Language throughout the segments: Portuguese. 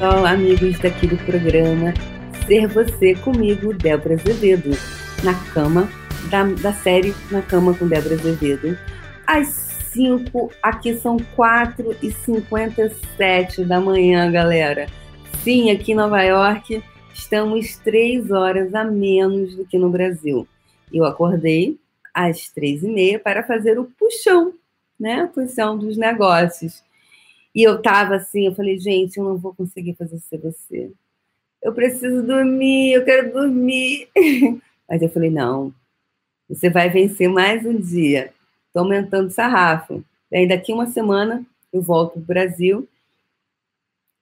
pessoal, amigos daqui do programa Ser Você comigo, Débora Azevedo, na cama da, da série Na Cama com Débora Azevedo. Às 5, aqui são 4 e 57 da manhã, galera. Sim, aqui em Nova York estamos 3 horas a menos do que no Brasil. Eu acordei às 3 e meia para fazer o puxão, né? Puxão dos negócios. E eu tava assim, eu falei, gente, eu não vou conseguir fazer CVC. Eu preciso dormir, eu quero dormir. Mas eu falei, não, você vai vencer mais um dia. Estou aumentando o sarrafo. Daí daqui uma semana eu volto para o Brasil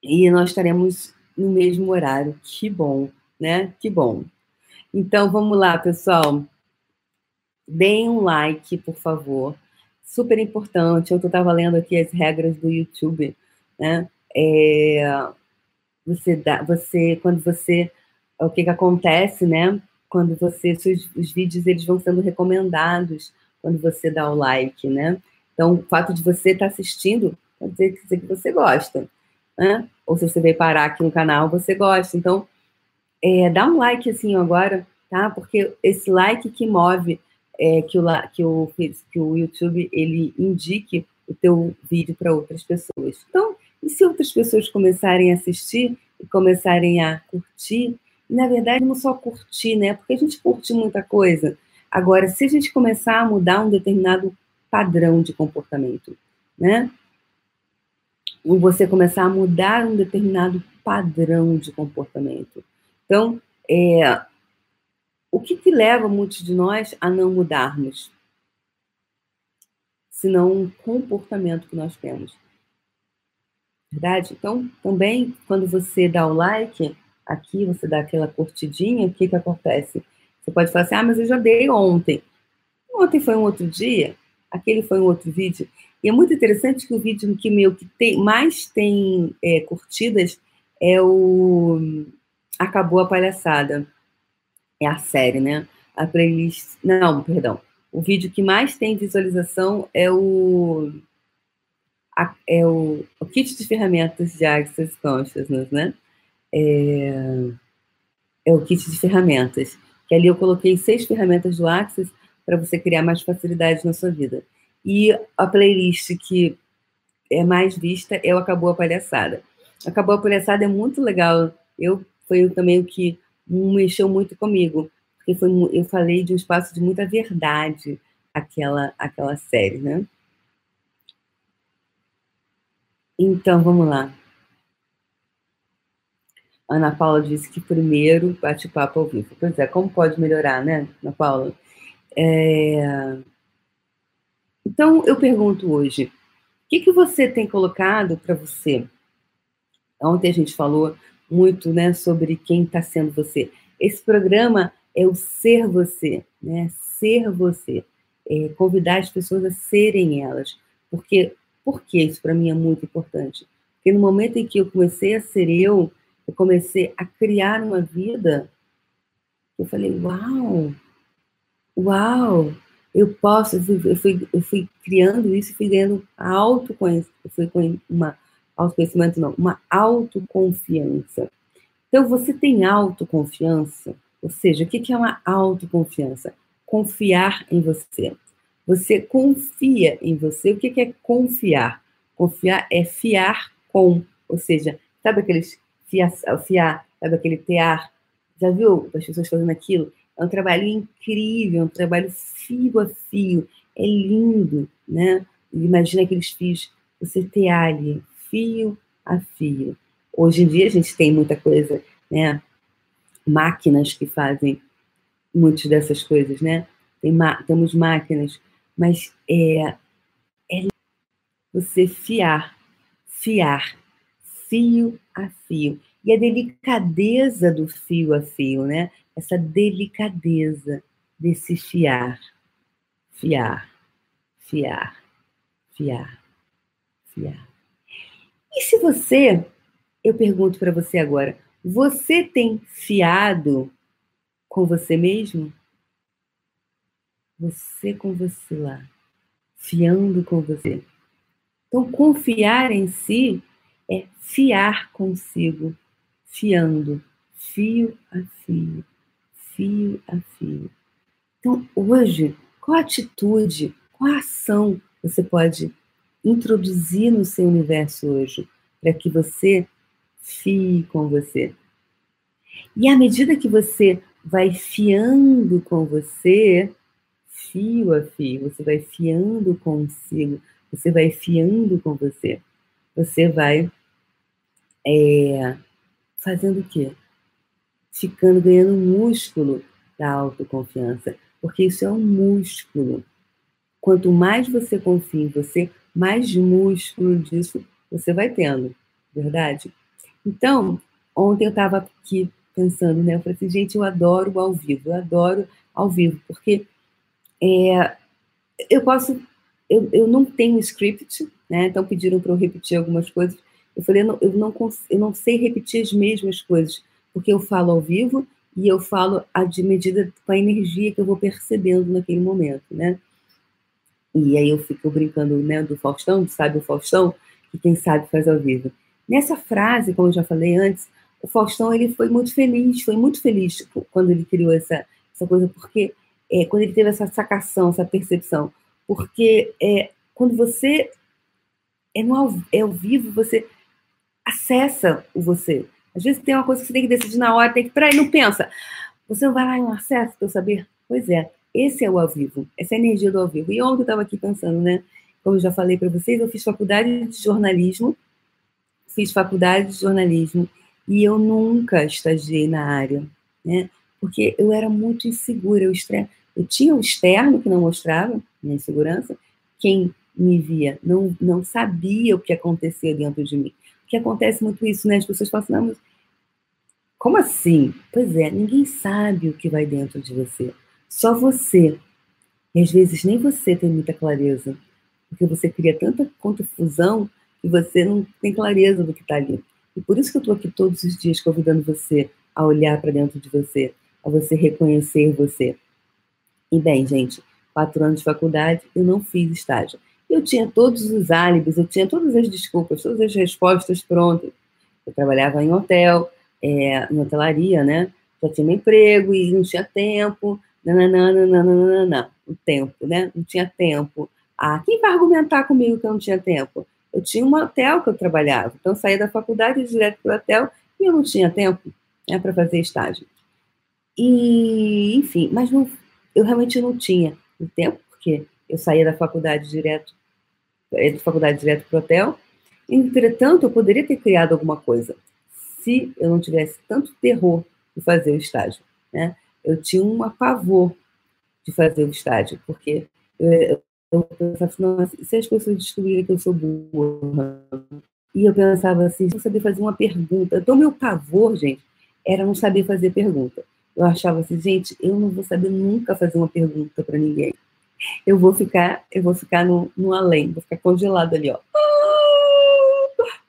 e nós estaremos no mesmo horário. Que bom, né? Que bom. Então vamos lá, pessoal. Deem um like, por favor super importante. Eu estava lendo aqui as regras do YouTube, né? É, você dá, você, quando você, o que, que acontece, né? Quando você, os, os vídeos eles vão sendo recomendados quando você dá o like, né? Então, o fato de você estar tá assistindo pode dizer que você gosta, né? Ou se você veio parar aqui no canal, você gosta. Então, é, dá um like assim agora, tá? Porque esse like que move é, que, o, que, o, que o YouTube ele indique o teu vídeo para outras pessoas. Então, e se outras pessoas começarem a assistir e começarem a curtir, na verdade não só curtir, né? Porque a gente curte muita coisa. Agora, se a gente começar a mudar um determinado padrão de comportamento, né? Você começar a mudar um determinado padrão de comportamento. Então, é, o que, que leva muitos de nós a não mudarmos? Senão um comportamento que nós temos. Verdade? Então, também, quando você dá o like, aqui você dá aquela curtidinha, o que, que acontece? Você pode falar assim, ah, mas eu já dei ontem. Ontem foi um outro dia, aquele foi um outro vídeo. E é muito interessante que o vídeo que meu que tem, mais tem é, curtidas é o Acabou a Palhaçada é a série, né? A playlist. Não, perdão. O vídeo que mais tem visualização é o. A, é o, o kit de ferramentas de Access Consciousness, né? É, é o kit de ferramentas. Que ali eu coloquei seis ferramentas do Access para você criar mais facilidade na sua vida. E a playlist que é mais vista é o Acabou a Palhaçada. Acabou a Palhaçada é muito legal. Eu foi também o que mexeu muito comigo, porque foi, eu falei de um espaço de muita verdade, aquela, aquela série, né? Então, vamos lá. Ana Paula disse que primeiro bate-papo ao vivo. Pois é, como pode melhorar, né, Ana Paula? É... Então, eu pergunto hoje, o que, que você tem colocado para você? Ontem a gente falou muito né, sobre quem está sendo você. Esse programa é o ser você, né? Ser você. É convidar as pessoas a serem elas. Porque, porque isso para mim é muito importante? Porque no momento em que eu comecei a ser eu, eu comecei a criar uma vida, eu falei, uau, uau, eu posso, eu fui, eu fui, criando isso, fui ganhando autoconhecimento, eu fui com uma autoconhecimento não, uma autoconfiança. Então, você tem autoconfiança? Ou seja, o que é uma autoconfiança? Confiar em você. Você confia em você. O que é confiar? Confiar é fiar com, ou seja, sabe aqueles fiar, fiar sabe aquele tear? Já viu as pessoas fazendo aquilo? É um trabalho incrível, é um trabalho fio a fio. É lindo, né? Imagina aqueles fios, você tear ali, fio a fio. Hoje em dia a gente tem muita coisa, né? Máquinas que fazem muitas dessas coisas, né? Tem temos máquinas, mas é, é você fiar, fiar, fio a fio. E a delicadeza do fio a fio, né? Essa delicadeza desse fiar, fiar, fiar, fiar, fiar. E se você, eu pergunto para você agora, você tem fiado com você mesmo? Você com você lá, fiando com você. Então, confiar em si é fiar consigo, fiando, fio a fio, fio a fio. Então, hoje, qual atitude, qual ação você pode introduzir no seu universo hoje para que você fie com você? E à medida que você vai fiando com você, fio a fio, você vai fiando consigo, você vai fiando com você, você vai é, fazendo o quê? Ficando, ganhando músculo da autoconfiança, porque isso é um músculo. Quanto mais você confia em você, mais músculo disso você vai tendo, verdade? Então, ontem eu estava aqui pensando, né? Eu falei assim, gente, eu adoro ao vivo, eu adoro ao vivo, porque é, eu posso, eu, eu não tenho script, né? Então pediram para eu repetir algumas coisas. Eu falei, eu não, eu, não, eu não sei repetir as mesmas coisas, porque eu falo ao vivo e eu falo de medida com a energia que eu vou percebendo naquele momento, né? E aí eu fico brincando, né, do Faustão, sabe o Faustão, que quem sabe faz ao vivo. Nessa frase, como eu já falei antes, o Faustão ele foi muito feliz, foi muito feliz quando ele criou essa, essa coisa, porque é, quando ele teve essa sacação, essa percepção, porque é, quando você é, no ao, é ao vivo, você acessa o você. Às vezes tem uma coisa que você tem que decidir na hora, tem que, peraí, não pensa. Você não vai lá e não acessa para eu saber? Pois é, esse é o ao vivo, essa é energia do ao vivo. E ontem eu estava aqui pensando, né? Como eu já falei para vocês, eu fiz faculdade de jornalismo, fiz faculdade de jornalismo e eu nunca estagiei na área, né? Porque eu era muito insegura, eu, eu tinha um externo que não mostrava minha insegurança, quem me via não, não sabia o que acontecia dentro de mim. Porque acontece muito isso, né? As pessoas falam assim, não, mas como assim? Pois é, ninguém sabe o que vai dentro de você. Só você. E às vezes nem você tem muita clareza. Porque você cria tanta confusão que você não tem clareza do que está ali. E por isso que eu estou aqui todos os dias convidando você a olhar para dentro de você, a você reconhecer você. E bem, gente, quatro anos de faculdade, eu não fiz estágio. Eu tinha todos os álibis, eu tinha todas as desculpas, todas as respostas prontas. Eu trabalhava em hotel, é, em hotelaria, né? Já tinha um emprego e não tinha tempo, nananana, o tempo, né? Não tinha tempo. Ah, quem vai argumentar comigo que eu não tinha tempo? Eu tinha um hotel que eu trabalhava, então eu saía da faculdade direto para o hotel e eu não tinha tempo né, para fazer estágio. E, enfim, mas não, eu realmente não tinha o tempo, porque eu saía da faculdade direto, eh, da faculdade direto para o hotel. Entretanto, eu poderia ter criado alguma coisa se eu não tivesse tanto terror de fazer o estágio. Né? Eu tinha um pavor de fazer o estágio, porque eu, eu pensava assim, se as pessoas descobrirem que eu sou burra, e eu pensava assim, não saber fazer uma pergunta. Então, meu pavor, gente, era não saber fazer pergunta. Eu achava assim, gente, eu não vou saber nunca fazer uma pergunta para ninguém. Eu vou ficar, eu vou ficar no, no além, vou ficar congelado ali, ó.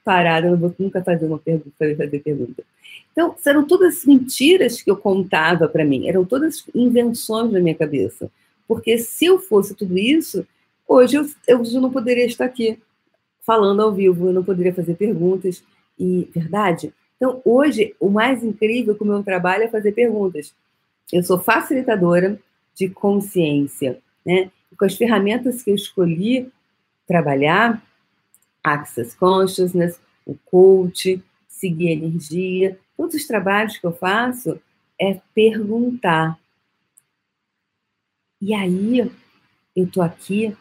Parada, eu não vou nunca fazer uma pergunta, fazer pergunta. Então, eram todas mentiras que eu contava para mim, eram todas invenções da minha cabeça. Porque se eu fosse tudo isso, hoje eu, eu não poderia estar aqui falando ao vivo, eu não poderia fazer perguntas. E, verdade? Então, hoje, o mais incrível com o meu trabalho é fazer perguntas. Eu sou facilitadora de consciência, né? Com as ferramentas que eu escolhi trabalhar, Access Consciousness, o coach, seguir energia, todos os trabalhos que eu faço é perguntar. E aí, eu estou aqui,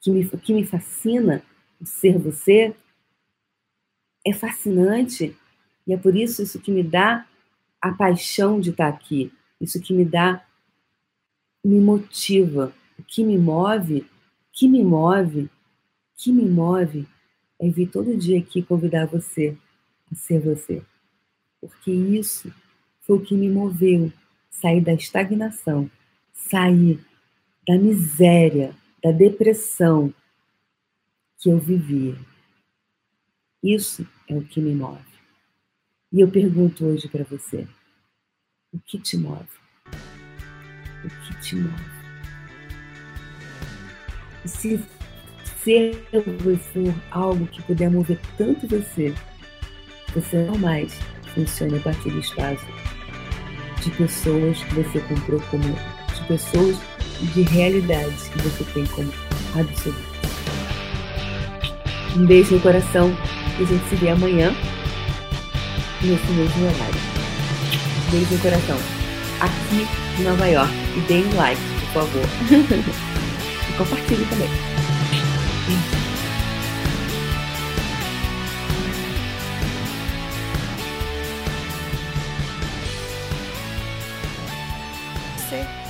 que me, que me fascina, o ser você, é fascinante, e é por isso isso que me dá a paixão de estar aqui, isso que me dá, me motiva, o que me move, que me move, que me move é vir todo dia aqui convidar você a ser você. Porque isso foi o que me moveu sair da estagnação, sair da miséria, da depressão que eu vivia. Isso é o que me move. E eu pergunto hoje para você: o que te move? O que te move? E se, servo for algo que puder mover tanto você, você não mais funciona a partir do espaço de pessoas que você comprou como de pessoas de realidades que você tem como absolutas. Um beijo no coração e a gente se vê amanhã nesse mesmo horário. Beijo no coração. Aqui em Nova York. E deem um like, por favor. e compartilhe também. Você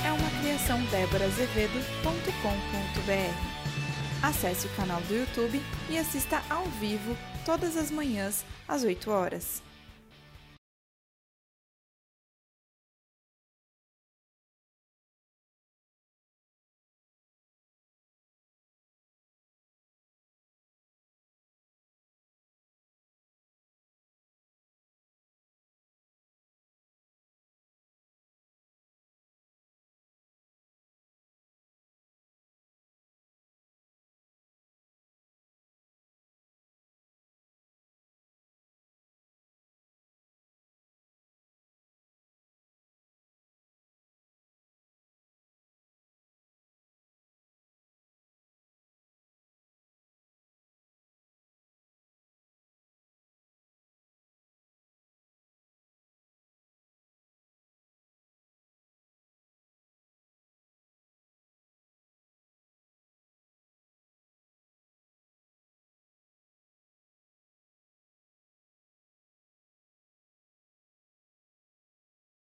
é uma criação déborazevedo.com.br. Acesse o canal do YouTube e assista ao vivo todas as manhãs às 8 horas.